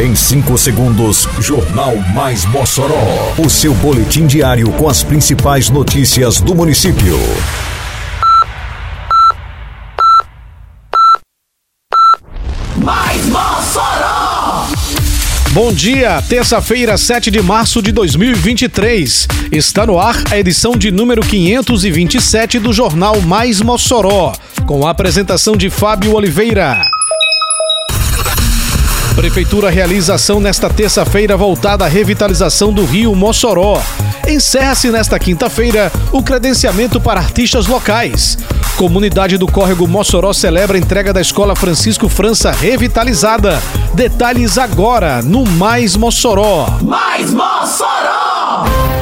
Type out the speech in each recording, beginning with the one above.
Em 5 segundos, Jornal Mais Mossoró. O seu boletim diário com as principais notícias do município. Mais Mossoró! Bom dia, terça-feira, 7 de março de 2023. Está no ar a edição de número 527 do Jornal Mais Mossoró, com a apresentação de Fábio Oliveira. Prefeitura realiza ação nesta terça-feira voltada à revitalização do rio Mossoró. Encerra-se nesta quinta-feira o credenciamento para artistas locais. Comunidade do Córrego Mossoró celebra a entrega da Escola Francisco França revitalizada. Detalhes agora no Mais Mossoró. Mais Mossoró!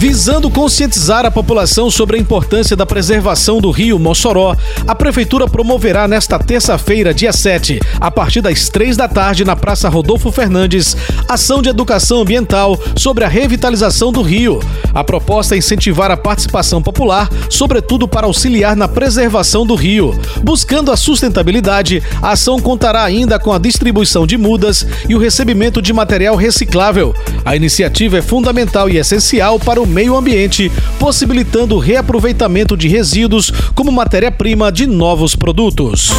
Visando conscientizar a população sobre a importância da preservação do rio Mossoró, a Prefeitura promoverá nesta terça-feira, dia 7, a partir das 3 da tarde, na Praça Rodolfo Fernandes, ação de educação ambiental sobre a revitalização do rio. A proposta é incentivar a participação popular, sobretudo para auxiliar na preservação do rio. Buscando a sustentabilidade, a ação contará ainda com a distribuição de mudas e o recebimento de material reciclável. A iniciativa é fundamental e essencial para o meio ambiente, possibilitando o reaproveitamento de resíduos como matéria-prima de novos produtos.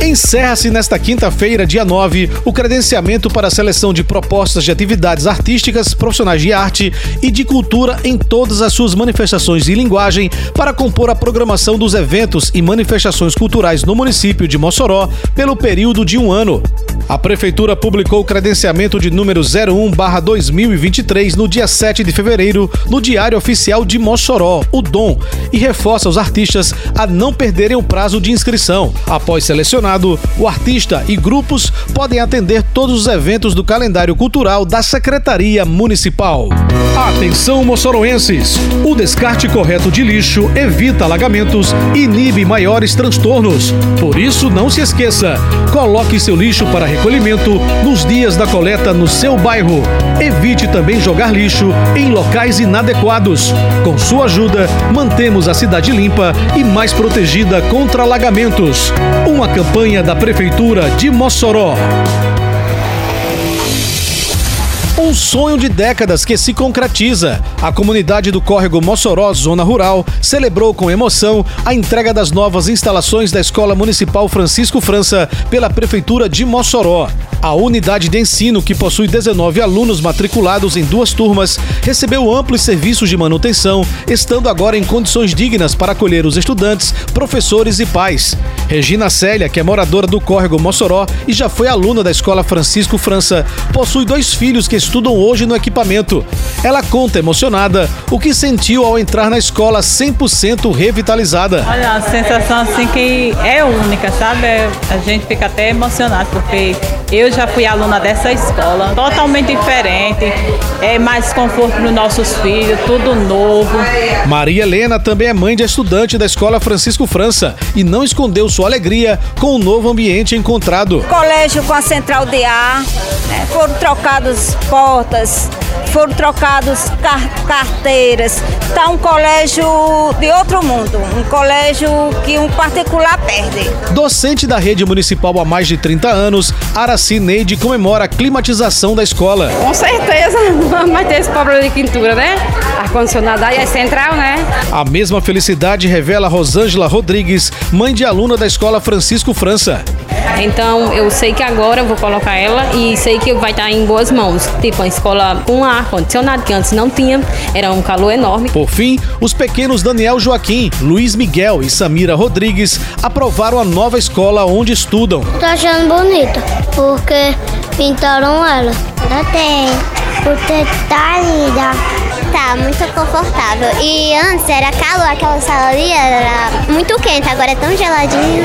Encerra-se nesta quinta-feira, dia 9, o credenciamento para a seleção de propostas de atividades artísticas, profissionais de arte e de cultura em todas as suas manifestações e linguagem para compor a programação dos eventos e manifestações culturais no município de Mossoró pelo período de um ano. A Prefeitura publicou o credenciamento de número 01-2023 no dia 7 de fevereiro no Diário Oficial de Mossoró, o DOM, e reforça os artistas a não perderem o prazo de inscrição. Após selecionado, o artista e grupos podem atender todos os eventos do calendário cultural da Secretaria Municipal. Atenção, moçoroenses! O descarte correto de lixo evita alagamentos e inibe maiores transtornos. Por isso, não se esqueça: coloque seu lixo para recolhimento nos dias da coleta no seu bairro. Evite também jogar lixo em locais inadequados. Com sua ajuda, mantemos a cidade limpa e mais protegida contra alagamentos. Uma campanha da Prefeitura de Mossoró. Um sonho de décadas que se concretiza. A comunidade do Córrego Mossoró, zona rural, celebrou com emoção a entrega das novas instalações da Escola Municipal Francisco França pela Prefeitura de Mossoró. A unidade de ensino, que possui 19 alunos matriculados em duas turmas, recebeu amplos serviços de manutenção, estando agora em condições dignas para acolher os estudantes, professores e pais. Regina Célia, que é moradora do Córrego Mossoró e já foi aluna da Escola Francisco França, possui dois filhos que estudam hoje no equipamento. Ela conta emocionada o que sentiu ao entrar na escola 100% revitalizada. Olha, a sensação assim que é única, sabe? A gente fica até emocionado porque eu já fui aluna dessa escola, totalmente diferente, é mais conforto para os nossos filhos, tudo novo. Maria Helena também é mãe de estudante da Escola Francisco França e não escondeu sua alegria com o novo ambiente encontrado. Colégio com a central de ar, né? foram trocadas portas, foram trocados car carteiras. Está um colégio de outro mundo, um colégio que um particular perde. Docente da rede municipal há mais de 30 anos, Araci Neide comemora a climatização da escola. Com certeza, vai ter esse problema de quintura, né? Ar-condicionado aí é central, né? A mesma felicidade revela Rosângela Rodrigues, mãe de aluna da escola Francisco França. Então eu sei que agora eu vou colocar ela e sei que vai estar em boas mãos. Tipo, uma escola com ar-condicionado, que antes não tinha, era um calor enorme. Por fim, os pequenos Daniel Joaquim, Luiz Miguel e Samira Rodrigues aprovaram a nova escola onde estudam. Tô achando bonita, porque pintaram ela. Gostei, porque tá linda. Tá muito confortável. E antes era calor, aquela sala ali era muito quente, agora é tão geladinho.